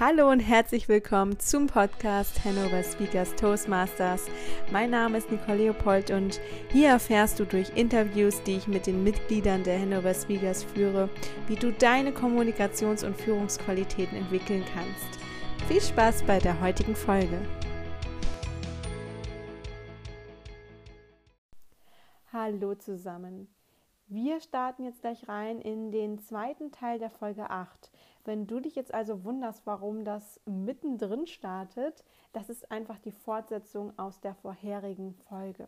Hallo und herzlich willkommen zum Podcast Hannover Speakers Toastmasters. Mein Name ist Nicole Leopold und hier erfährst du durch Interviews, die ich mit den Mitgliedern der Hannover Speakers führe, wie du deine Kommunikations- und Führungsqualitäten entwickeln kannst. Viel Spaß bei der heutigen Folge. Hallo zusammen. Wir starten jetzt gleich rein in den zweiten Teil der Folge 8. Wenn du dich jetzt also wunderst, warum das mittendrin startet, das ist einfach die Fortsetzung aus der vorherigen Folge.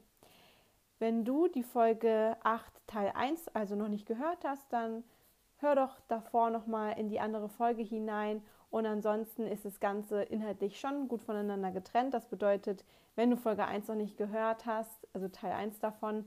Wenn du die Folge 8 Teil 1 also noch nicht gehört hast, dann hör doch davor nochmal in die andere Folge hinein und ansonsten ist das Ganze inhaltlich schon gut voneinander getrennt. Das bedeutet, wenn du Folge 1 noch nicht gehört hast, also Teil 1 davon,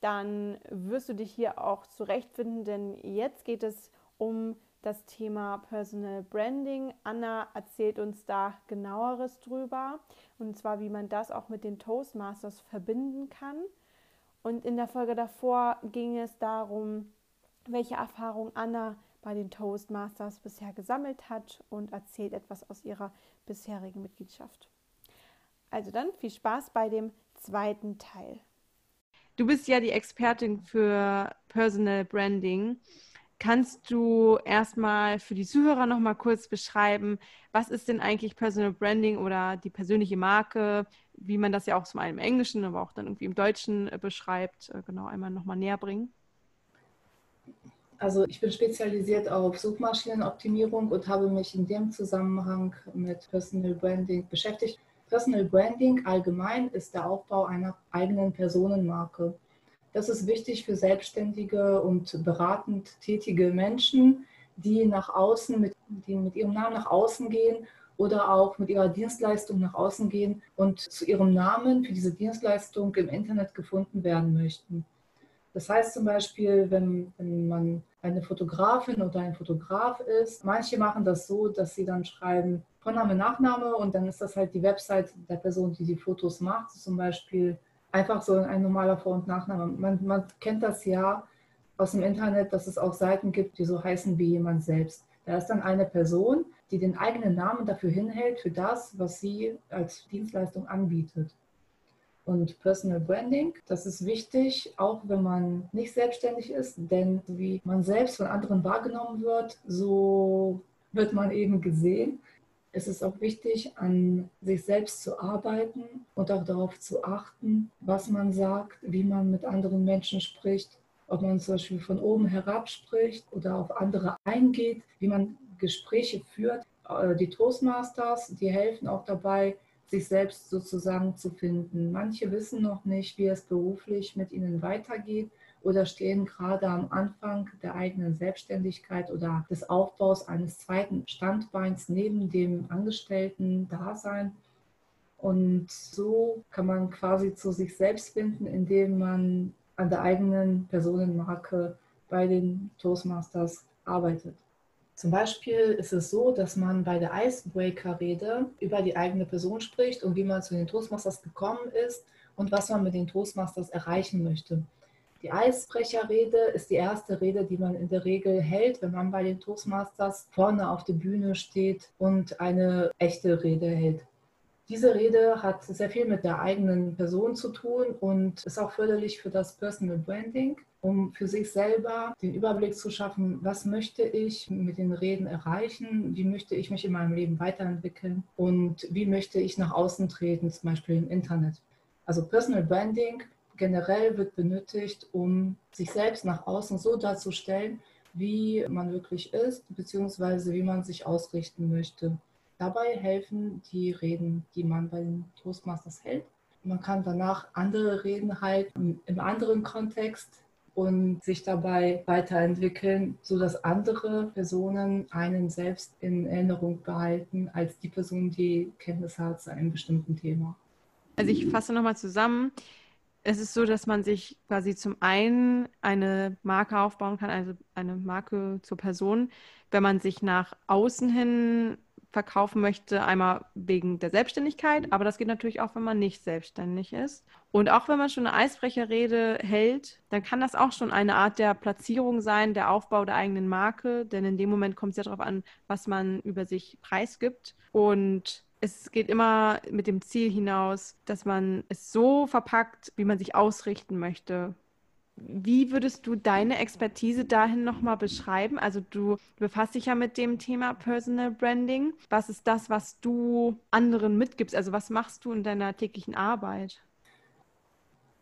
dann wirst du dich hier auch zurechtfinden, denn jetzt geht es um das Thema Personal Branding. Anna erzählt uns da genaueres drüber und zwar, wie man das auch mit den Toastmasters verbinden kann. Und in der Folge davor ging es darum, welche Erfahrung Anna bei den Toastmasters bisher gesammelt hat und erzählt etwas aus ihrer bisherigen Mitgliedschaft. Also dann viel Spaß bei dem zweiten Teil. Du bist ja die Expertin für Personal Branding. Kannst du erstmal für die Zuhörer noch mal kurz beschreiben, was ist denn eigentlich Personal Branding oder die persönliche Marke, wie man das ja auch zum einen im Englischen, aber auch dann irgendwie im Deutschen äh, beschreibt, äh, genau einmal noch mal näher bringen? Also ich bin spezialisiert auf Suchmaschinenoptimierung und habe mich in dem Zusammenhang mit Personal Branding beschäftigt. Personal Branding allgemein ist der Aufbau einer eigenen Personenmarke. Das ist wichtig für selbstständige und beratend tätige Menschen, die nach außen, mit, die mit ihrem Namen nach außen gehen oder auch mit ihrer Dienstleistung nach außen gehen und zu ihrem Namen für diese Dienstleistung im Internet gefunden werden möchten. Das heißt zum Beispiel, wenn, wenn man eine Fotografin oder ein Fotograf ist, manche machen das so, dass sie dann schreiben Vorname, Nachname und dann ist das halt die Website der Person, die die Fotos macht. Zum Beispiel einfach so ein normaler Vor- und Nachname. Man, man kennt das ja aus dem Internet, dass es auch Seiten gibt, die so heißen wie jemand selbst. Da ist dann eine Person, die den eigenen Namen dafür hinhält, für das, was sie als Dienstleistung anbietet. Und Personal Branding, das ist wichtig, auch wenn man nicht selbstständig ist, denn wie man selbst von anderen wahrgenommen wird, so wird man eben gesehen es ist auch wichtig, an sich selbst zu arbeiten und auch darauf zu achten, was man sagt, wie man mit anderen Menschen spricht, ob man zum Beispiel von oben herab spricht oder auf andere eingeht, wie man Gespräche führt. Äh, die Toastmasters, die helfen auch dabei, sich selbst sozusagen zu finden. Manche wissen noch nicht, wie es beruflich mit ihnen weitergeht oder stehen gerade am Anfang der eigenen Selbstständigkeit oder des Aufbaus eines zweiten Standbeins neben dem Angestellten-Dasein. Und so kann man quasi zu sich selbst finden, indem man an der eigenen Personenmarke bei den Toastmasters arbeitet. Zum Beispiel ist es so, dass man bei der Icebreaker-Rede über die eigene Person spricht und wie man zu den Toastmasters gekommen ist und was man mit den Toastmasters erreichen möchte. Die Eisbrecherrede ist die erste Rede, die man in der Regel hält, wenn man bei den Toastmasters vorne auf der Bühne steht und eine echte Rede hält. Diese Rede hat sehr viel mit der eigenen Person zu tun und ist auch förderlich für das Personal Branding, um für sich selber den Überblick zu schaffen, was möchte ich mit den Reden erreichen, wie möchte ich mich in meinem Leben weiterentwickeln und wie möchte ich nach außen treten, zum Beispiel im Internet. Also Personal Branding generell wird benötigt, um sich selbst nach außen so darzustellen, wie man wirklich ist, beziehungsweise wie man sich ausrichten möchte. Dabei helfen die Reden, die man bei den Toastmasters hält. Man kann danach andere Reden halten im anderen Kontext und sich dabei weiterentwickeln, sodass andere Personen einen selbst in Erinnerung behalten als die Person, die Kenntnis hat zu einem bestimmten Thema. Also ich fasse nochmal zusammen es ist so, dass man sich quasi zum einen eine Marke aufbauen kann, also eine Marke zur Person, wenn man sich nach außen hin verkaufen möchte. Einmal wegen der Selbstständigkeit, aber das geht natürlich auch, wenn man nicht selbstständig ist. Und auch wenn man schon eine Eisbrecherrede hält, dann kann das auch schon eine Art der Platzierung sein, der Aufbau der eigenen Marke. Denn in dem Moment kommt es ja darauf an, was man über sich preisgibt. Und es geht immer mit dem Ziel hinaus, dass man es so verpackt, wie man sich ausrichten möchte. Wie würdest du deine Expertise dahin nochmal beschreiben? Also du befasst dich ja mit dem Thema Personal Branding. Was ist das, was du anderen mitgibst? Also was machst du in deiner täglichen Arbeit?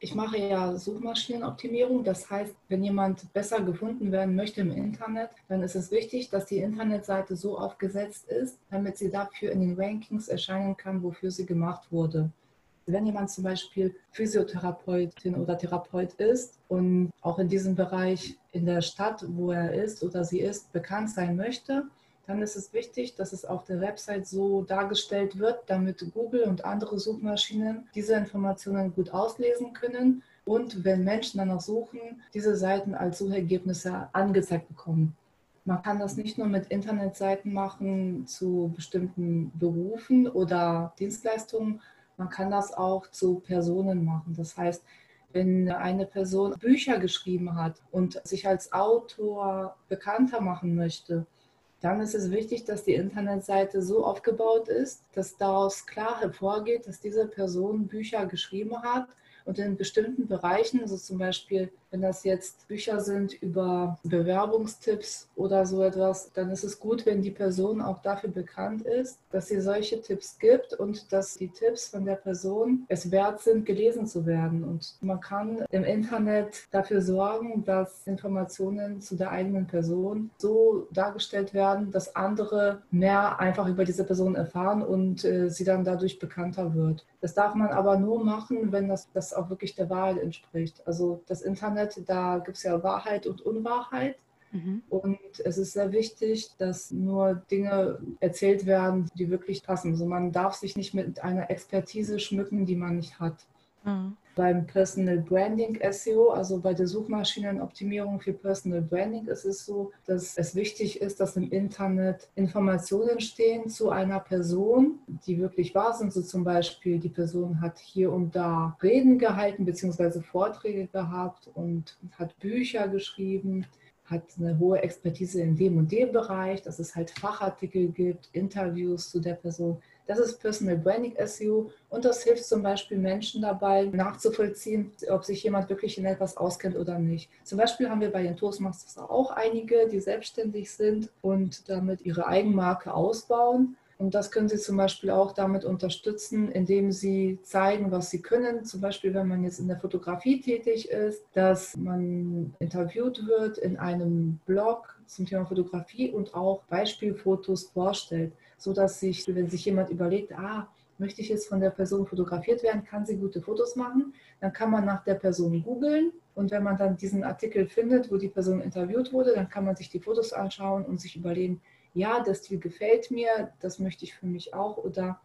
Ich mache ja Suchmaschinenoptimierung. Das heißt, wenn jemand besser gefunden werden möchte im Internet, dann ist es wichtig, dass die Internetseite so aufgesetzt ist, damit sie dafür in den Rankings erscheinen kann, wofür sie gemacht wurde. Wenn jemand zum Beispiel Physiotherapeutin oder Therapeut ist und auch in diesem Bereich in der Stadt, wo er ist oder sie ist, bekannt sein möchte, dann ist es wichtig, dass es auf der Website so dargestellt wird, damit Google und andere Suchmaschinen diese Informationen gut auslesen können und wenn Menschen danach suchen, diese Seiten als Suchergebnisse angezeigt bekommen. Man kann das nicht nur mit Internetseiten machen zu bestimmten Berufen oder Dienstleistungen, man kann das auch zu Personen machen. Das heißt, wenn eine Person Bücher geschrieben hat und sich als Autor bekannter machen möchte, dann ist es wichtig, dass die Internetseite so aufgebaut ist, dass daraus klar hervorgeht, dass diese Person Bücher geschrieben hat und in bestimmten Bereichen, also zum Beispiel, wenn das jetzt Bücher sind über Bewerbungstipps oder so etwas, dann ist es gut, wenn die Person auch dafür bekannt ist, dass sie solche Tipps gibt und dass die Tipps von der Person es wert sind, gelesen zu werden. Und man kann im Internet dafür sorgen, dass Informationen zu der eigenen Person so dargestellt werden, dass andere mehr einfach über diese Person erfahren und äh, sie dann dadurch bekannter wird. Das darf man aber nur machen, wenn das, das auch wirklich der Wahrheit entspricht. Also das Internet, da gibt es ja Wahrheit und Unwahrheit. Mhm. Und es ist sehr wichtig, dass nur Dinge erzählt werden, die wirklich passen. Also man darf sich nicht mit einer Expertise schmücken, die man nicht hat. Mhm beim Personal Branding SEO, also bei der Suchmaschinenoptimierung für Personal Branding, ist es so, dass es wichtig ist, dass im Internet Informationen stehen zu einer Person, die wirklich wahr sind. So zum Beispiel, die Person hat hier und da Reden gehalten bzw. Vorträge gehabt und hat Bücher geschrieben hat eine hohe Expertise in dem und dem Bereich, dass es halt Fachartikel gibt, Interviews zu der Person. Das ist Personal Branding SEO und das hilft zum Beispiel Menschen dabei, nachzuvollziehen, ob sich jemand wirklich in etwas auskennt oder nicht. Zum Beispiel haben wir bei den Toastmasters auch einige, die selbstständig sind und damit ihre Eigenmarke ausbauen. Und das können Sie zum Beispiel auch damit unterstützen, indem Sie zeigen, was Sie können. Zum Beispiel, wenn man jetzt in der Fotografie tätig ist, dass man interviewt wird in einem Blog zum Thema Fotografie und auch Beispielfotos vorstellt so dass sich, wenn sich jemand überlegt, ah, möchte ich jetzt von der Person fotografiert werden, kann sie gute Fotos machen, dann kann man nach der Person googeln und wenn man dann diesen Artikel findet, wo die Person interviewt wurde, dann kann man sich die Fotos anschauen und sich überlegen, ja, der Stil gefällt mir, das möchte ich für mich auch oder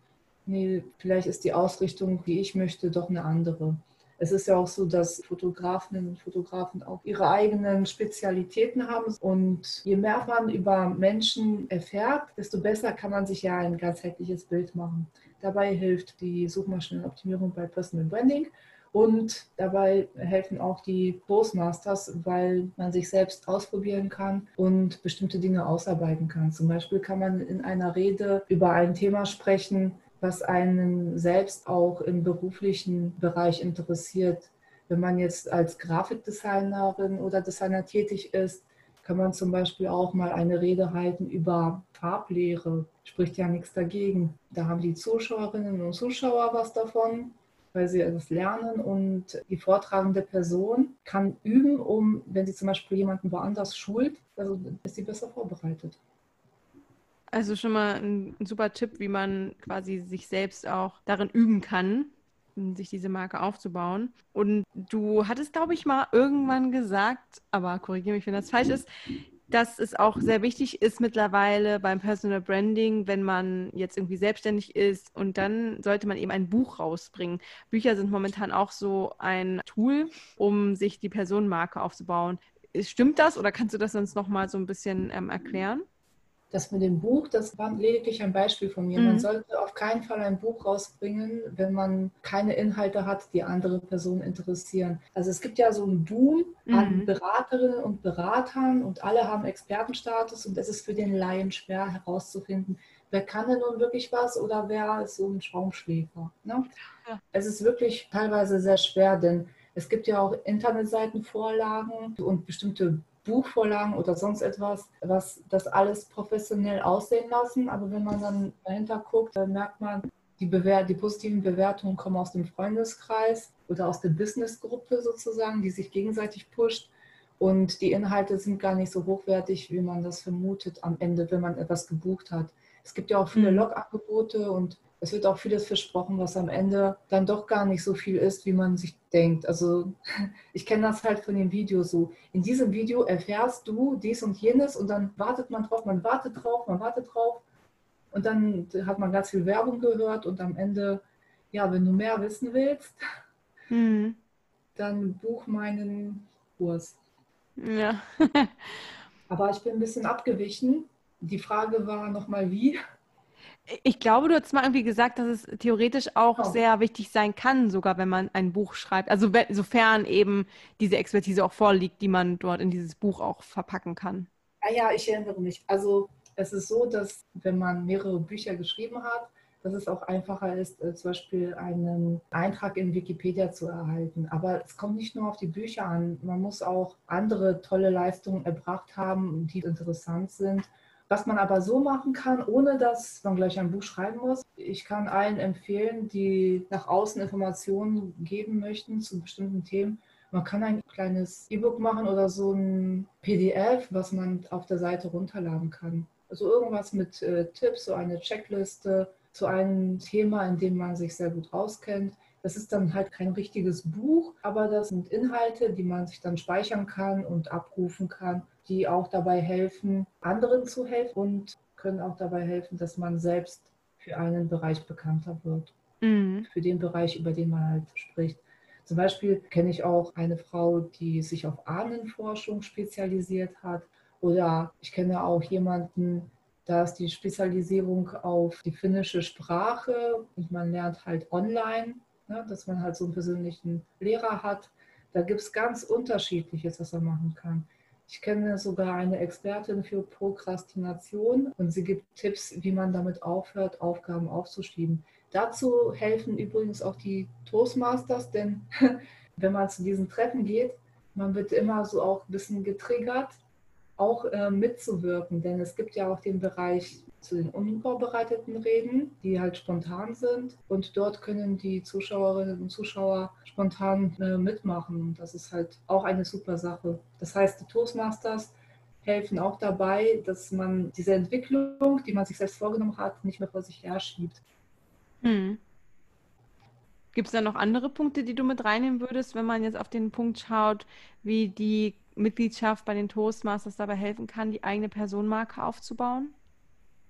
nee, vielleicht ist die Ausrichtung, wie ich möchte, doch eine andere. Es ist ja auch so, dass Fotografinnen und Fotografen auch ihre eigenen Spezialitäten haben. Und je mehr man über Menschen erfährt, desto besser kann man sich ja ein ganzheitliches Bild machen. Dabei hilft die Suchmaschinenoptimierung bei Personal Branding. Und dabei helfen auch die Toastmasters, weil man sich selbst ausprobieren kann und bestimmte Dinge ausarbeiten kann. Zum Beispiel kann man in einer Rede über ein Thema sprechen, was einen selbst auch im beruflichen Bereich interessiert. Wenn man jetzt als Grafikdesignerin oder Designer tätig ist, kann man zum Beispiel auch mal eine Rede halten über Farblehre. Spricht ja nichts dagegen. Da haben die Zuschauerinnen und Zuschauer was davon, weil sie etwas lernen und die vortragende Person kann üben, um, wenn sie zum Beispiel jemanden woanders schult, also ist sie besser vorbereitet. Also schon mal ein, ein super Tipp, wie man quasi sich selbst auch darin üben kann, sich diese Marke aufzubauen. Und du hattest, glaube ich, mal irgendwann gesagt, aber korrigiere mich, wenn das falsch ist, dass es auch sehr wichtig ist mittlerweile beim Personal Branding, wenn man jetzt irgendwie selbstständig ist und dann sollte man eben ein Buch rausbringen. Bücher sind momentan auch so ein Tool, um sich die Personenmarke aufzubauen. Stimmt das oder kannst du das uns noch mal so ein bisschen ähm, erklären? Das mit dem Buch, das war lediglich ein Beispiel von mir. Mhm. Man sollte auf keinen Fall ein Buch rausbringen, wenn man keine Inhalte hat, die andere Personen interessieren. Also es gibt ja so einen Boom mhm. an Beraterinnen und Beratern und alle haben Expertenstatus und es ist für den Laien schwer herauszufinden, wer kann denn nun wirklich was oder wer ist so ein Schaumschläfer. Ne? Ja. Es ist wirklich teilweise sehr schwer, denn es gibt ja auch Internetseitenvorlagen und bestimmte Buchvorlagen oder sonst etwas, was das alles professionell aussehen lassen. Aber wenn man dann dahinter guckt, dann merkt man, die, Bewer die positiven Bewertungen kommen aus dem Freundeskreis oder aus der Businessgruppe sozusagen, die sich gegenseitig pusht. Und die Inhalte sind gar nicht so hochwertig, wie man das vermutet am Ende, wenn man etwas gebucht hat. Es gibt ja auch viele mhm. Log-Angebote und es wird auch vieles versprochen, was am Ende dann doch gar nicht so viel ist, wie man sich denkt. Also ich kenne das halt von dem Video so. In diesem Video erfährst du dies und jenes und dann wartet man drauf, man wartet drauf, man wartet drauf und dann hat man ganz viel Werbung gehört und am Ende, ja, wenn du mehr wissen willst, mhm. dann buch meinen Kurs. Ja. Aber ich bin ein bisschen abgewichen. Die Frage war nochmal wie. Ich glaube, du hast mal irgendwie gesagt, dass es theoretisch auch oh. sehr wichtig sein kann, sogar wenn man ein Buch schreibt. Also sofern eben diese Expertise auch vorliegt, die man dort in dieses Buch auch verpacken kann. Ja, ah ja, ich erinnere mich. Also es ist so, dass wenn man mehrere Bücher geschrieben hat, dass es auch einfacher ist, äh, zum Beispiel einen Eintrag in Wikipedia zu erhalten. Aber es kommt nicht nur auf die Bücher an. Man muss auch andere tolle Leistungen erbracht haben, die interessant sind was man aber so machen kann, ohne dass man gleich ein Buch schreiben muss. Ich kann allen empfehlen, die nach außen Informationen geben möchten zu bestimmten Themen. Man kann ein kleines E-Book machen oder so ein PDF, was man auf der Seite runterladen kann. Also irgendwas mit äh, Tipps, so eine Checkliste zu einem Thema, in dem man sich sehr gut auskennt. Das ist dann halt kein richtiges Buch, aber das sind Inhalte, die man sich dann speichern kann und abrufen kann die auch dabei helfen, anderen zu helfen und können auch dabei helfen, dass man selbst für einen Bereich bekannter wird. Mhm. Für den Bereich, über den man halt spricht. Zum Beispiel kenne ich auch eine Frau, die sich auf Ahnenforschung spezialisiert hat. Oder ich kenne auch jemanden, da ist die Spezialisierung auf die finnische Sprache und man lernt halt online, ne, dass man halt so einen persönlichen Lehrer hat. Da gibt es ganz unterschiedliches, was er machen kann. Ich kenne sogar eine Expertin für Prokrastination und sie gibt Tipps, wie man damit aufhört, Aufgaben aufzuschieben. Dazu helfen übrigens auch die Toastmasters, denn wenn man zu diesen Treffen geht, man wird immer so auch ein bisschen getriggert, auch äh, mitzuwirken, denn es gibt ja auch den Bereich zu den unvorbereiteten Reden, die halt spontan sind. Und dort können die Zuschauerinnen und Zuschauer spontan äh, mitmachen. Das ist halt auch eine super Sache. Das heißt, die Toastmasters helfen auch dabei, dass man diese Entwicklung, die man sich selbst vorgenommen hat, nicht mehr vor sich her schiebt. Hm. Gibt es da noch andere Punkte, die du mit reinnehmen würdest, wenn man jetzt auf den Punkt schaut, wie die Mitgliedschaft bei den Toastmasters dabei helfen kann, die eigene Personenmarke aufzubauen?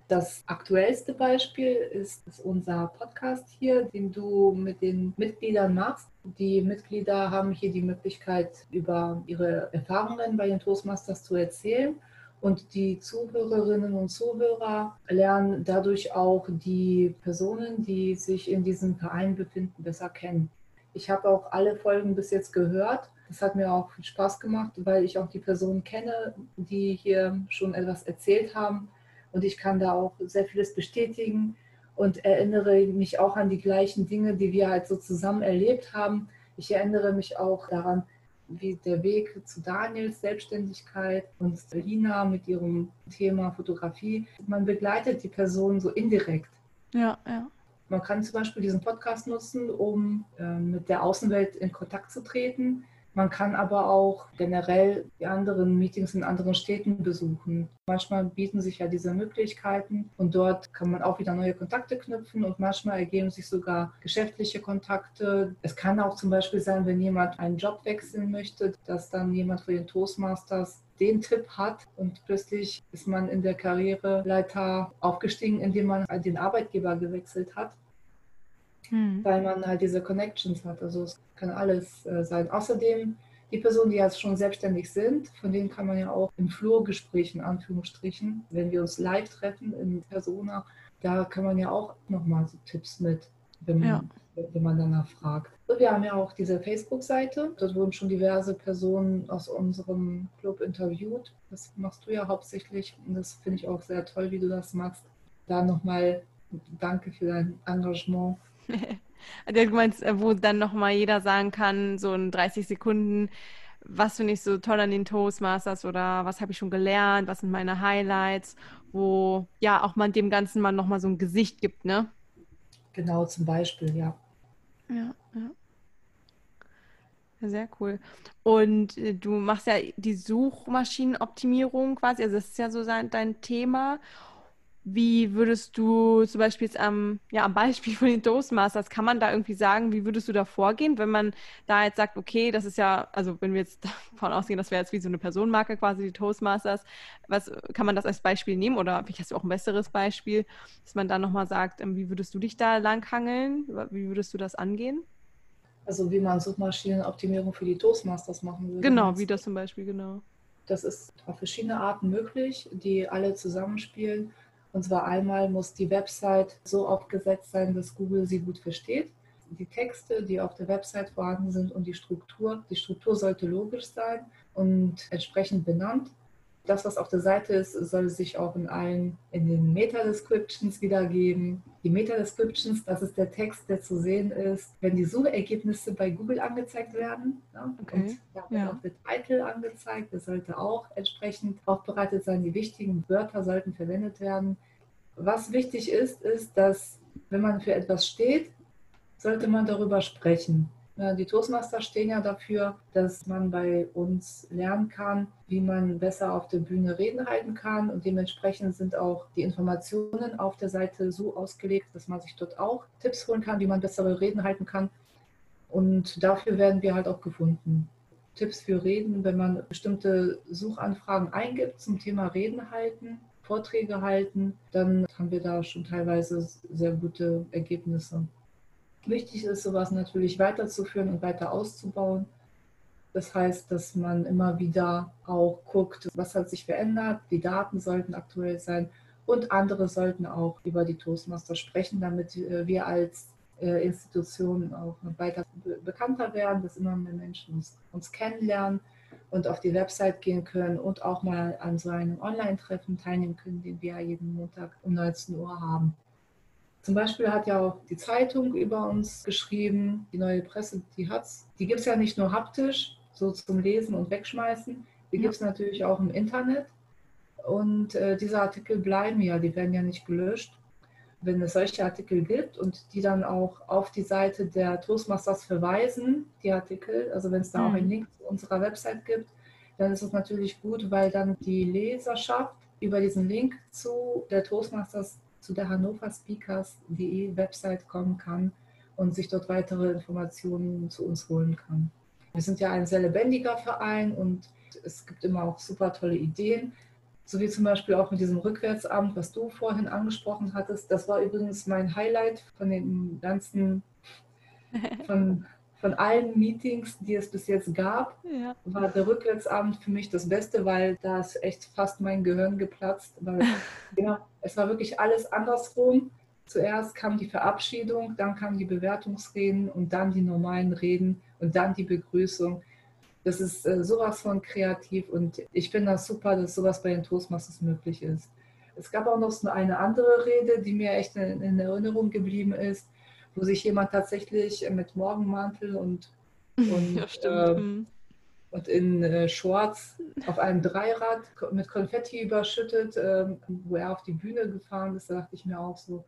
Das aktuellste Beispiel ist, unser Podcast hier, den du mit den Mitgliedern machst. Die Mitglieder haben hier die Möglichkeit, über ihre Erfahrungen bei den Toastmasters zu erzählen. Und die Zuhörerinnen und Zuhörer lernen dadurch auch die Personen, die sich in diesem Verein befinden, besser kennen. Ich habe auch alle Folgen bis jetzt gehört. Das hat mir auch viel Spaß gemacht, weil ich auch die Personen kenne, die hier schon etwas erzählt haben und ich kann da auch sehr vieles bestätigen und erinnere mich auch an die gleichen Dinge, die wir halt so zusammen erlebt haben. Ich erinnere mich auch daran, wie der Weg zu Daniels Selbstständigkeit und Lina mit ihrem Thema Fotografie. Man begleitet die Person so indirekt. Ja, ja. Man kann zum Beispiel diesen Podcast nutzen, um äh, mit der Außenwelt in Kontakt zu treten man kann aber auch generell die anderen Meetings in anderen Städten besuchen. Manchmal bieten sich ja diese Möglichkeiten und dort kann man auch wieder neue Kontakte knüpfen und manchmal ergeben sich sogar geschäftliche Kontakte. Es kann auch zum Beispiel sein, wenn jemand einen Job wechseln möchte, dass dann jemand für den Toastmasters den Tipp hat und plötzlich ist man in der Karriereleiter aufgestiegen, indem man den Arbeitgeber gewechselt hat hm. weil man halt diese Connections hat. Also es kann alles äh, sein. Außerdem Die Personen, die jetzt schon selbstständig sind, von denen kann man ja auch im Flurgespräch in Anführungsstrichen, wenn wir uns live treffen in Persona, da kann man ja auch nochmal so Tipps mit, wenn man, ja. wenn man danach fragt. Wir haben ja auch diese Facebook-Seite. Dort wurden schon diverse Personen aus unserem Club interviewt. Das machst du ja hauptsächlich und das finde ich auch sehr toll, wie du das machst. Da nochmal danke für dein Engagement. du meinst, äh, wo dann nochmal jeder sagen kann, so in 30 Sekunden, was finde ich so toll an den Toastmasters oder was habe ich schon gelernt, was sind meine Highlights, wo ja auch man dem Ganzen mal nochmal so ein Gesicht gibt, ne? Genau, zum Beispiel, ja. Ja, ja. Sehr cool. Und äh, du machst ja die Suchmaschinenoptimierung quasi, also das ist ja so dein Thema. Wie würdest du zum Beispiel jetzt am, ja, am Beispiel von den Toastmasters, kann man da irgendwie sagen, wie würdest du da vorgehen, wenn man da jetzt sagt, okay, das ist ja, also wenn wir jetzt davon ausgehen, das wäre jetzt wie so eine Personenmarke quasi, die Toastmasters, was kann man das als Beispiel nehmen oder vielleicht hast du auch ein besseres Beispiel, dass man dann nochmal sagt, ähm, wie würdest du dich da langhangeln, wie würdest du das angehen? Also wie man Suchmaschinenoptimierung für die Toastmasters machen würde. Genau, wie das zum Beispiel, genau. Das ist auf verschiedene Arten möglich, die alle zusammenspielen. Und zwar einmal muss die Website so aufgesetzt sein, dass Google sie gut versteht. Die Texte, die auf der Website vorhanden sind und die Struktur. Die Struktur sollte logisch sein und entsprechend benannt. Das, was auf der Seite ist, soll sich auch in allen, in den Meta-Descriptions wiedergeben. Die Meta-Descriptions, das ist der Text, der zu sehen ist, wenn die Suchergebnisse bei Google angezeigt werden. Ne? Okay. Und da wird ja. auch der Titel angezeigt. Das sollte auch entsprechend aufbereitet sein. Die wichtigen Wörter sollten verwendet werden. Was wichtig ist, ist, dass wenn man für etwas steht, sollte man darüber sprechen. Die Toastmaster stehen ja dafür, dass man bei uns lernen kann, wie man besser auf der Bühne Reden halten kann. Und dementsprechend sind auch die Informationen auf der Seite so ausgelegt, dass man sich dort auch Tipps holen kann, wie man bessere Reden halten kann. Und dafür werden wir halt auch gefunden. Tipps für Reden, wenn man bestimmte Suchanfragen eingibt zum Thema Reden halten, Vorträge halten, dann haben wir da schon teilweise sehr gute Ergebnisse. Wichtig ist, sowas natürlich weiterzuführen und weiter auszubauen. Das heißt, dass man immer wieder auch guckt, was hat sich verändert, die Daten sollten aktuell sein und andere sollten auch über die Toastmaster sprechen, damit äh, wir als äh, Institution auch weiter bekannter werden, dass immer mehr Menschen uns, uns kennenlernen und auf die Website gehen können und auch mal an so einem Online-Treffen teilnehmen können, den wir jeden Montag um 19 Uhr haben. Zum Beispiel hat ja auch die Zeitung über uns geschrieben, die neue Presse, die hat's. Die gibt es ja nicht nur haptisch, so zum Lesen und Wegschmeißen, die ja. gibt es natürlich auch im Internet. Und äh, diese Artikel bleiben ja, die werden ja nicht gelöscht. Wenn es solche Artikel gibt und die dann auch auf die Seite der Toastmasters verweisen, die Artikel, also wenn es da mhm. auch einen Link zu unserer Website gibt, dann ist es natürlich gut, weil dann die Leserschaft über diesen Link zu der Toastmasters zu der Hannover Speakers.de Website kommen kann und sich dort weitere Informationen zu uns holen kann. Wir sind ja ein sehr lebendiger Verein und es gibt immer auch super tolle Ideen. So wie zum Beispiel auch mit diesem Rückwärtsamt, was du vorhin angesprochen hattest. Das war übrigens mein Highlight von den ganzen, von von allen Meetings, die es bis jetzt gab, ja. war der Rückwärtsabend für mich das Beste, weil da ist echt fast mein Gehirn geplatzt. Weil, ja, es war wirklich alles andersrum. Zuerst kam die Verabschiedung, dann kamen die Bewertungsreden und dann die normalen Reden und dann die Begrüßung. Das ist äh, sowas von kreativ und ich finde das super, dass sowas bei den Toastmasters möglich ist. Es gab auch noch so eine andere Rede, die mir echt in, in Erinnerung geblieben ist wo sich jemand tatsächlich mit Morgenmantel und, und, ja, äh, mhm. und in äh, Shorts auf einem Dreirad mit Konfetti überschüttet, äh, wo er auf die Bühne gefahren ist, da dachte ich mir auch so,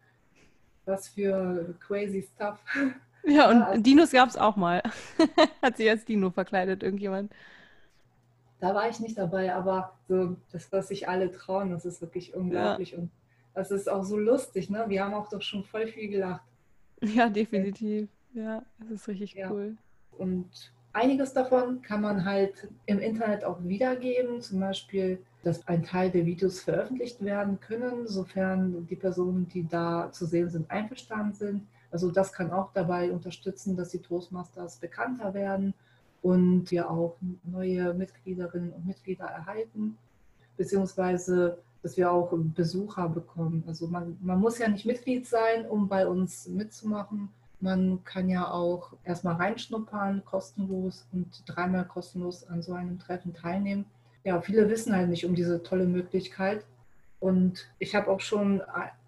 was für crazy stuff. Ja, und also, Dinos gab es auch mal. Hat sich als Dino verkleidet, irgendjemand. Da war ich nicht dabei, aber so, das, was sich alle trauen, das ist wirklich unglaublich. Ja. Und das ist auch so lustig, ne? Wir haben auch doch schon voll viel gelacht. Ja, definitiv. Ja, das ist richtig ja. cool. Und einiges davon kann man halt im Internet auch wiedergeben, zum Beispiel, dass ein Teil der Videos veröffentlicht werden können, sofern die Personen, die da zu sehen sind, einverstanden sind. Also das kann auch dabei unterstützen, dass die Toastmasters bekannter werden und wir auch neue Mitgliederinnen und Mitglieder erhalten, beziehungsweise dass wir auch Besucher bekommen. Also man, man muss ja nicht Mitglied sein, um bei uns mitzumachen. Man kann ja auch erstmal reinschnuppern, kostenlos und dreimal kostenlos an so einem Treffen teilnehmen. Ja, viele wissen halt nicht um diese tolle Möglichkeit. Und ich habe auch schon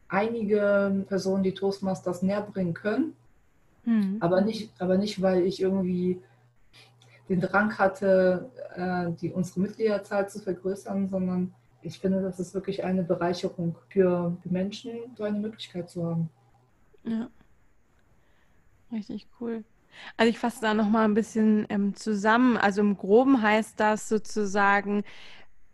einige Personen, die Toastmasters näher bringen können. Mhm. Aber, nicht, aber nicht, weil ich irgendwie den Drang hatte, äh, die, unsere Mitgliederzahl zu vergrößern, sondern ich finde, das ist wirklich eine Bereicherung für die Menschen, so eine Möglichkeit zu haben. Ja. Richtig cool. Also ich fasse da nochmal ein bisschen ähm, zusammen. Also im Groben heißt das sozusagen,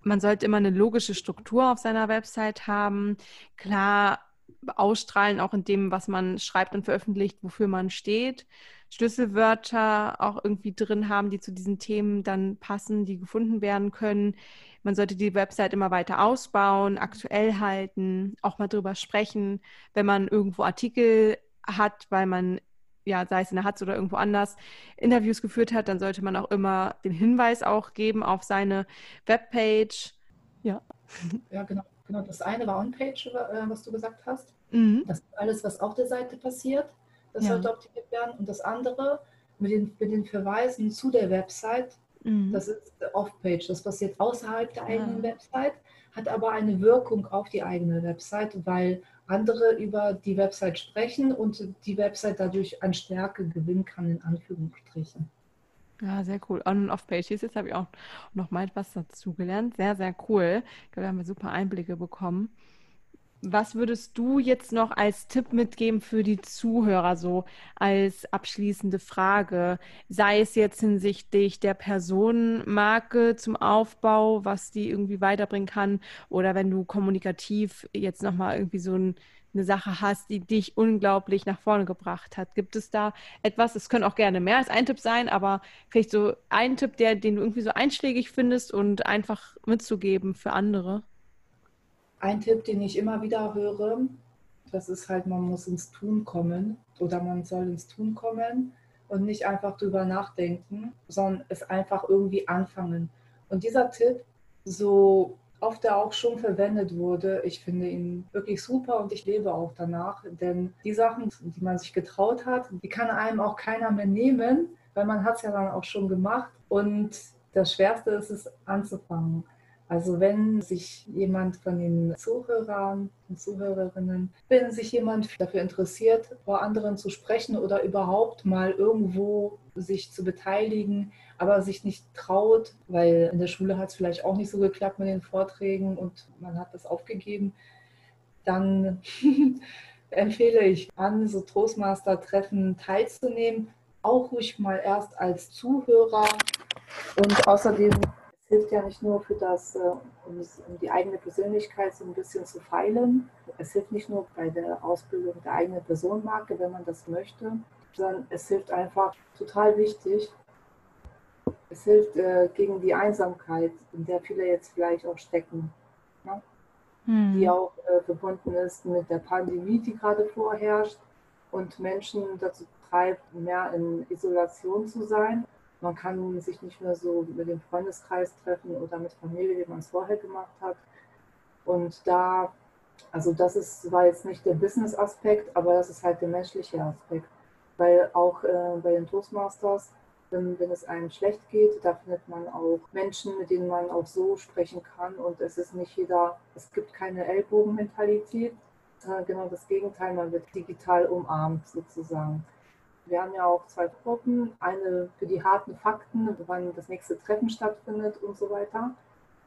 man sollte immer eine logische Struktur auf seiner Website haben. Klar ausstrahlen, auch in dem, was man schreibt und veröffentlicht, wofür man steht. Schlüsselwörter auch irgendwie drin haben, die zu diesen Themen dann passen, die gefunden werden können. Man sollte die Website immer weiter ausbauen, aktuell halten, auch mal drüber sprechen, wenn man irgendwo Artikel hat, weil man ja, sei es in der Hatz oder irgendwo anders, Interviews geführt hat, dann sollte man auch immer den Hinweis auch geben auf seine Webpage. Ja. Ja, genau. genau. Das eine war On-Page, äh, was du gesagt hast. Mhm. Das ist alles, was auf der Seite passiert. Das ja. sollte optimiert werden. Und das andere mit den, mit den Verweisen zu der Website, mhm. das ist Off-Page. Das passiert außerhalb der eigenen ja. Website, hat aber eine Wirkung auf die eigene Website, weil andere über die Website sprechen und die Website dadurch an Stärke gewinnen kann, in Anführungsstrichen. Ja, sehr cool. On- und Off-Pages, jetzt habe ich auch noch mal etwas dazu gelernt. Sehr, sehr cool. Ich glaube, da haben wir super Einblicke bekommen. Was würdest du jetzt noch als Tipp mitgeben für die Zuhörer, so als abschließende Frage? Sei es jetzt hinsichtlich der Personenmarke zum Aufbau, was die irgendwie weiterbringen kann, oder wenn du kommunikativ jetzt nochmal irgendwie so ein, eine Sache hast, die dich unglaublich nach vorne gebracht hat. Gibt es da etwas? Es können auch gerne mehr als ein Tipp sein, aber vielleicht so ein Tipp, der, den du irgendwie so einschlägig findest und einfach mitzugeben für andere? Ein Tipp, den ich immer wieder höre, das ist halt, man muss ins Tun kommen oder man soll ins Tun kommen und nicht einfach drüber nachdenken, sondern es einfach irgendwie anfangen. Und dieser Tipp, so oft er auch schon verwendet wurde, ich finde ihn wirklich super und ich lebe auch danach, denn die Sachen, die man sich getraut hat, die kann einem auch keiner mehr nehmen, weil man hat es ja dann auch schon gemacht und das Schwerste ist es anzufangen. Also wenn sich jemand von den Zuhörern und Zuhörerinnen, wenn sich jemand dafür interessiert, vor anderen zu sprechen oder überhaupt mal irgendwo sich zu beteiligen, aber sich nicht traut, weil in der Schule hat es vielleicht auch nicht so geklappt mit den Vorträgen und man hat das aufgegeben, dann empfehle ich an, so Toastmaster-Treffen teilzunehmen, auch ruhig mal erst als Zuhörer. Und außerdem es hilft ja nicht nur für das, äh, um, die eigene Persönlichkeit so ein bisschen zu feilen. Es hilft nicht nur bei der Ausbildung der eigenen Personenmarke, wenn man das möchte, sondern es hilft einfach total wichtig. Es hilft äh, gegen die Einsamkeit, in der viele jetzt vielleicht auch stecken. Ne? Hm. Die auch äh, verbunden ist mit der Pandemie, die gerade vorherrscht und Menschen dazu treibt, mehr in Isolation zu sein man kann sich nicht mehr so mit dem Freundeskreis treffen oder mit Familie, wie man es vorher gemacht hat. Und da, also das ist, war jetzt nicht der Business-Aspekt, aber das ist halt der menschliche Aspekt. Weil auch äh, bei den Toastmasters, wenn, wenn es einem schlecht geht, da findet man auch Menschen, mit denen man auch so sprechen kann. Und es ist nicht jeder, es gibt keine Ellbogenmentalität, sondern genau das Gegenteil, man wird digital umarmt sozusagen. Wir haben ja auch zwei Gruppen, eine für die harten Fakten, wann das nächste Treffen stattfindet und so weiter.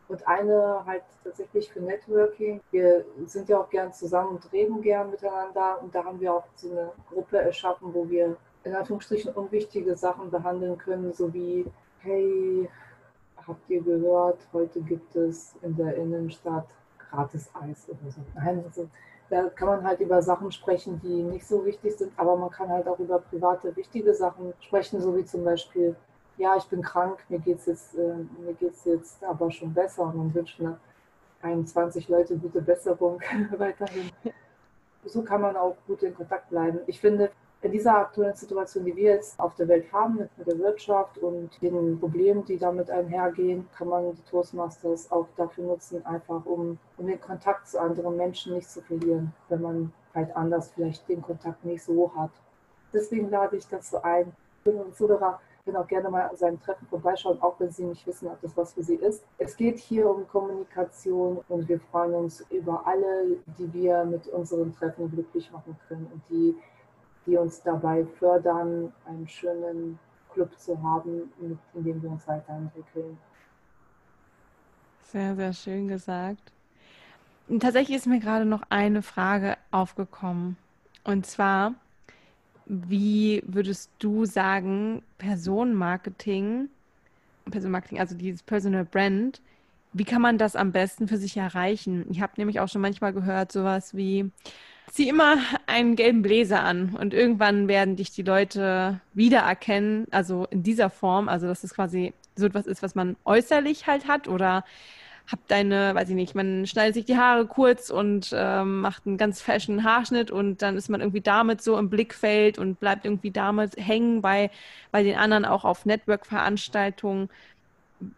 Und eine halt tatsächlich für Networking. Wir sind ja auch gern zusammen und reden gern miteinander. Und da haben wir auch so eine Gruppe erschaffen, wo wir in Anführungsstrichen unwichtige Sachen behandeln können, so wie, hey, habt ihr gehört, heute gibt es in der Innenstadt gratis Eis oder so. Nein, also da kann man halt über Sachen sprechen, die nicht so wichtig sind, aber man kann halt auch über private, wichtige Sachen sprechen, so wie zum Beispiel, ja, ich bin krank, mir geht es jetzt, äh, jetzt aber schon besser und man wünscht mir 21 Leute gute Besserung weiterhin. So kann man auch gut in Kontakt bleiben. Ich finde, in dieser aktuellen Situation, die wir jetzt auf der Welt haben, mit, der Wirtschaft und den Problemen, die damit einhergehen, kann man die Toastmasters auch dafür nutzen, einfach um, um den Kontakt zu anderen Menschen nicht zu verlieren, wenn man halt anders vielleicht den Kontakt nicht so hat. Deswegen lade ich dazu ein, und Zuhörer können auch gerne mal an seinem Treffen vorbeischauen, auch wenn Sie nicht wissen, ob das was für Sie ist. Es geht hier um Kommunikation und wir freuen uns über alle, die wir mit unseren Treffen glücklich machen können und die die uns dabei fördern, einen schönen Club zu haben, in dem wir uns weiterentwickeln. Sehr, sehr schön gesagt. Und tatsächlich ist mir gerade noch eine Frage aufgekommen. Und zwar, wie würdest du sagen, Personenmarketing, Personenmarketing, also dieses Personal Brand, wie kann man das am besten für sich erreichen? Ich habe nämlich auch schon manchmal gehört, sowas wie, zieh immer einen gelben Bläser an und irgendwann werden dich die Leute wiedererkennen, also in dieser Form, also dass es quasi so etwas ist, was man äußerlich halt hat oder hab deine, weiß ich nicht, man schneidet sich die Haare kurz und ähm, macht einen ganz fashion Haarschnitt und dann ist man irgendwie damit so im Blickfeld und bleibt irgendwie damit hängen bei, bei den anderen auch auf Network-Veranstaltungen.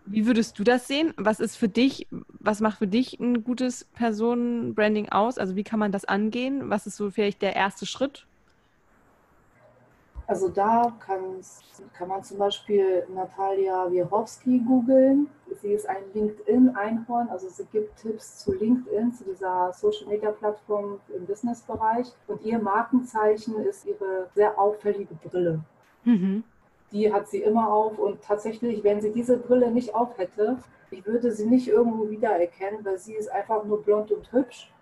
Wie würdest du das sehen? Was ist für dich, was macht für dich ein gutes Personenbranding aus? Also wie kann man das angehen? Was ist so vielleicht der erste Schritt? Also da kann man zum Beispiel Natalia Wierowski googeln. Sie ist ein LinkedIn-Einhorn, also sie gibt Tipps zu LinkedIn, zu dieser Social-Media-Plattform im Business-Bereich. Und ihr Markenzeichen ist ihre sehr auffällige Brille. Mhm die hat sie immer auf und tatsächlich, wenn sie diese Brille nicht auf hätte, ich würde sie nicht irgendwo wiedererkennen, weil sie ist einfach nur blond und hübsch.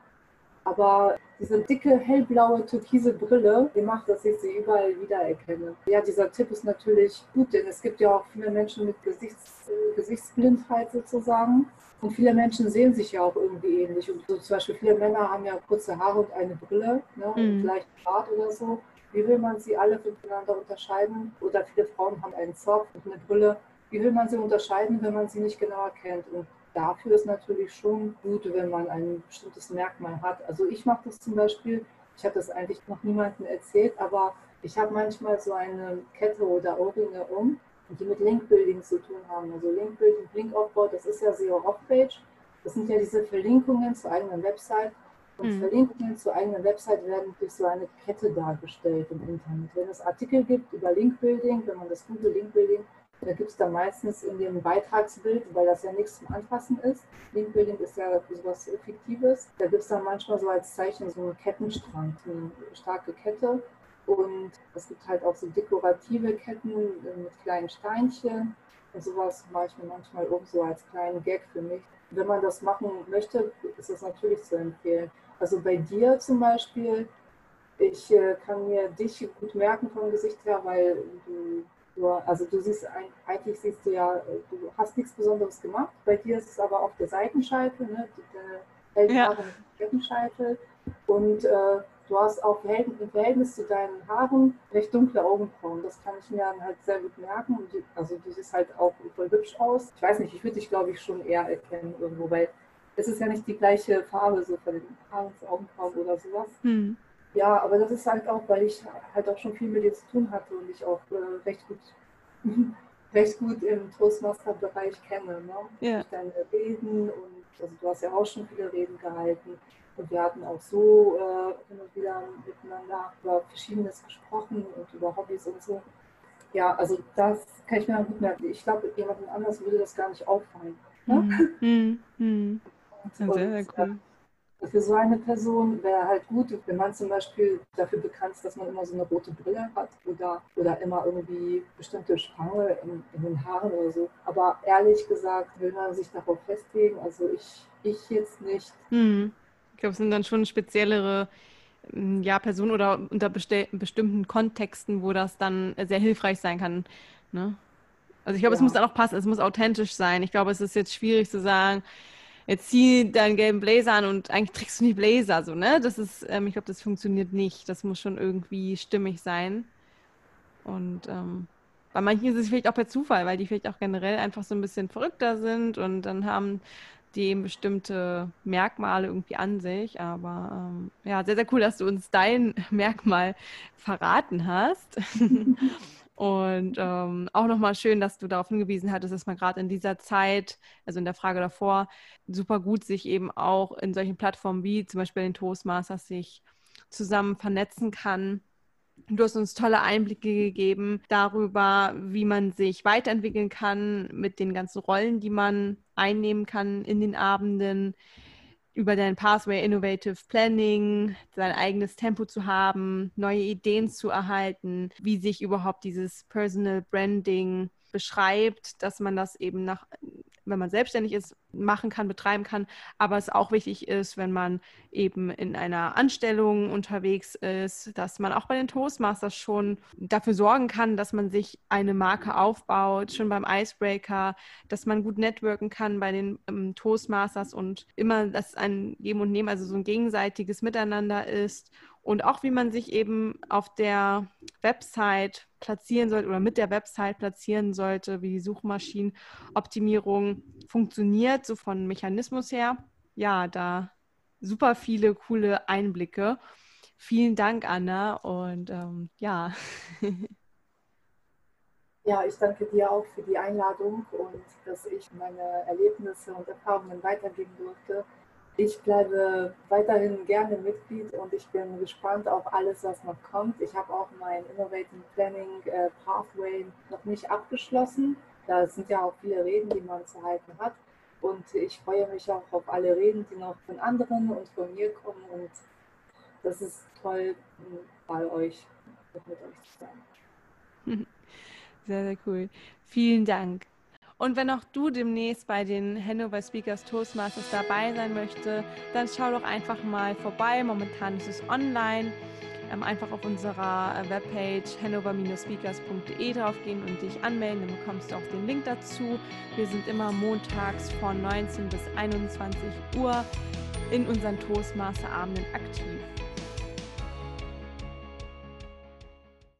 Aber diese dicke, hellblaue, türkise Brille, die macht, dass ich sie überall wiedererkenne. Ja, dieser Tipp ist natürlich gut, denn es gibt ja auch viele Menschen mit Gesichts, Gesichtsblindheit sozusagen. Und viele Menschen sehen sich ja auch irgendwie ähnlich. Und so zum Beispiel viele Männer haben ja kurze Haare und eine Brille, ne, mhm. und vielleicht Bart oder so. Wie will man sie alle voneinander unterscheiden? Oder viele Frauen haben einen Zopf und eine Brille. Wie will man sie unterscheiden, wenn man sie nicht genau erkennt? Und dafür ist natürlich schon gut, wenn man ein bestimmtes Merkmal hat. Also ich mache das zum Beispiel, ich habe das eigentlich noch niemandem erzählt, aber ich habe manchmal so eine Kette oder Ohrringe um, die mit Linkbuilding zu tun haben. Also Linkbuilding, Linkaufbau, das ist ja SEO Off-Page. Das sind ja diese Verlinkungen zur eigenen Website. Und mhm. Verlinkungen zur eigenen Website werden durch so eine Kette dargestellt im Internet. Wenn es Artikel gibt über Linkbuilding, wenn man das Google Linkbuilding, da gibt es da meistens in dem Beitragsbild, weil das ja nichts zum Anfassen ist. Linkbuilding ist ja sowas Fiktives. Da gibt es dann manchmal so als Zeichen so einen Kettenstrang, eine starke Kette. Und es gibt halt auch so dekorative Ketten mit kleinen Steinchen. Und sowas mache ich mir manchmal um so als kleinen Gag für mich. Wenn man das machen möchte, ist das natürlich zu empfehlen. Also bei dir zum Beispiel, ich äh, kann mir dich gut merken vom Gesicht her, weil du, du, also du siehst, eigentlich siehst du ja, du hast nichts Besonderes gemacht. Bei dir ist es aber auf der Seitenscheitel, ne, ja. Seitenscheitel. Und äh, du hast auch im Verhältnis zu deinen Haaren recht dunkle Augenbrauen. Das kann ich mir dann halt sehr gut merken. Und also du siehst halt auch voll hübsch aus. Ich weiß nicht, ich würde dich, glaube ich, schon eher erkennen irgendwo, weil es ist ja nicht die gleiche Farbe so von den Haaren Augenbrauen oder sowas. Hm. Ja, aber das ist halt auch, weil ich halt auch schon viel mit dir zu tun hatte und ich auch äh, recht gut recht gut im Toastmaster-Bereich kenne. Ne? Ja. Deine Reden und also du hast ja auch schon viele Reden gehalten. Und wir hatten auch so äh, hin und wieder miteinander über Verschiedenes gesprochen und über Hobbys und so. Ja, also das kann ich mir gut merken. Ich glaube, jemandem anders würde das gar nicht auffallen. Ne? Mhm. Mhm. Sehr, sehr cool. Für so eine Person wäre halt gut, wenn man zum Beispiel dafür bekannt ist, dass man immer so eine rote Brille hat oder, oder immer irgendwie bestimmte Spange in, in den Haaren oder so. Aber ehrlich gesagt will man sich darauf festlegen. Also ich, ich jetzt nicht. Hm. Ich glaube, es sind dann schon speziellere hm, ja, Personen oder unter bestimmten Kontexten, wo das dann sehr hilfreich sein kann. Ne? Also ich glaube, ja. es muss dann auch passen, es muss authentisch sein. Ich glaube, es ist jetzt schwierig zu sagen, jetzt zieh deinen gelben Blazer an und eigentlich trägst du nicht Blazer, so, ne? Das ist, ähm, ich glaube, das funktioniert nicht. Das muss schon irgendwie stimmig sein. Und ähm, bei manchen ist es vielleicht auch per Zufall, weil die vielleicht auch generell einfach so ein bisschen verrückter sind und dann haben die eben bestimmte Merkmale irgendwie an sich. Aber ähm, ja, sehr, sehr cool, dass du uns dein Merkmal verraten hast. Und ähm, auch nochmal schön, dass du darauf hingewiesen hattest, dass man gerade in dieser Zeit, also in der Frage davor, super gut sich eben auch in solchen Plattformen wie zum Beispiel den Toastmasters sich zusammen vernetzen kann. Du hast uns tolle Einblicke gegeben darüber, wie man sich weiterentwickeln kann mit den ganzen Rollen, die man einnehmen kann in den Abenden, über dein Pathway Innovative Planning, sein eigenes Tempo zu haben, neue Ideen zu erhalten, wie sich überhaupt dieses Personal Branding beschreibt, dass man das eben nach wenn man selbstständig ist, machen kann, betreiben kann, aber es auch wichtig ist, wenn man eben in einer Anstellung unterwegs ist, dass man auch bei den Toastmasters schon dafür sorgen kann, dass man sich eine Marke aufbaut, schon beim Icebreaker, dass man gut networken kann bei den ähm, Toastmasters und immer, dass ein Geben und Nehmen, also so ein gegenseitiges Miteinander ist. Und auch wie man sich eben auf der Website platzieren sollte oder mit der Website platzieren sollte, wie die Suchmaschinenoptimierung funktioniert, so von Mechanismus her. Ja, da super viele coole Einblicke. Vielen Dank, Anna. Und ähm, ja. Ja, ich danke dir auch für die Einladung und dass ich meine Erlebnisse und Erfahrungen weitergeben durfte. Ich bleibe weiterhin gerne Mitglied und ich bin gespannt auf alles, was noch kommt. Ich habe auch mein Innovating Planning äh, Pathway noch nicht abgeschlossen. Da sind ja auch viele Reden, die man zu halten hat. Und ich freue mich auch auf alle Reden, die noch von anderen und von mir kommen. Und das ist toll, bei euch mit euch zu sein. Sehr, sehr cool. Vielen Dank. Und wenn auch du demnächst bei den Hannover Speakers Toastmasters dabei sein möchtest, dann schau doch einfach mal vorbei. Momentan ist es online. Ähm, einfach auf unserer äh, Webpage hannover-speakers.de draufgehen und dich anmelden. Dann bekommst du auch den Link dazu. Wir sind immer montags von 19 bis 21 Uhr in unseren Toastmaster-Abenden aktiv.